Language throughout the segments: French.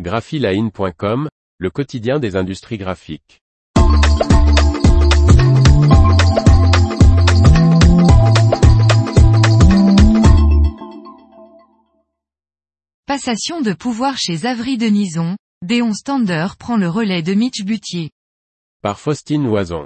graphiline.com, le quotidien des industries graphiques. Passation de pouvoir chez Avery Denison, Déon Stander prend le relais de Mitch Butier. Par Faustine Loison.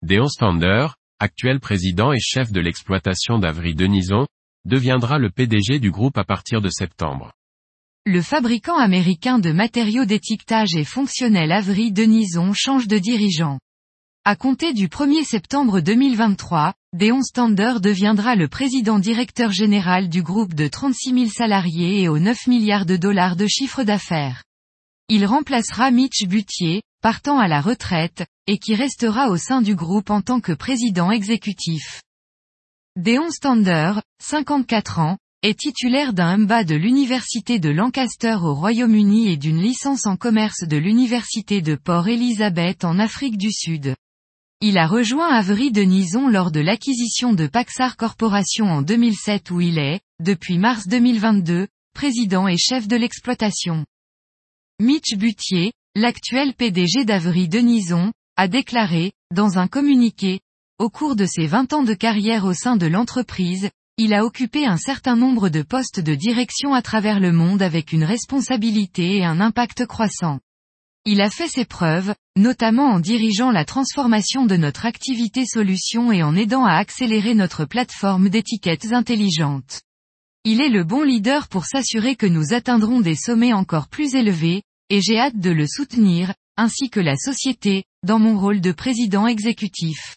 Déon Stander, actuel président et chef de l'exploitation d'Avery Denison, deviendra le PDG du groupe à partir de septembre. Le fabricant américain de matériaux d'étiquetage et fonctionnel Avery Denison change de dirigeant. À compter du 1er septembre 2023, Déon Stander deviendra le président directeur général du groupe de 36 000 salariés et aux 9 milliards de dollars de chiffre d'affaires. Il remplacera Mitch Butier, partant à la retraite, et qui restera au sein du groupe en tant que président exécutif. Déon Stander, 54 ans, est titulaire d'un MBA de l'Université de Lancaster au Royaume-Uni et d'une licence en commerce de l'Université de Port Elizabeth en Afrique du Sud. Il a rejoint Avery Denison lors de l'acquisition de Paxar Corporation en 2007 où il est, depuis mars 2022, président et chef de l'exploitation. Mitch Butier, l'actuel PDG d'Avery Denison, a déclaré, dans un communiqué, au cours de ses 20 ans de carrière au sein de l'entreprise, il a occupé un certain nombre de postes de direction à travers le monde avec une responsabilité et un impact croissant. Il a fait ses preuves, notamment en dirigeant la transformation de notre activité solution et en aidant à accélérer notre plateforme d'étiquettes intelligentes. Il est le bon leader pour s'assurer que nous atteindrons des sommets encore plus élevés, et j'ai hâte de le soutenir, ainsi que la société, dans mon rôle de président exécutif.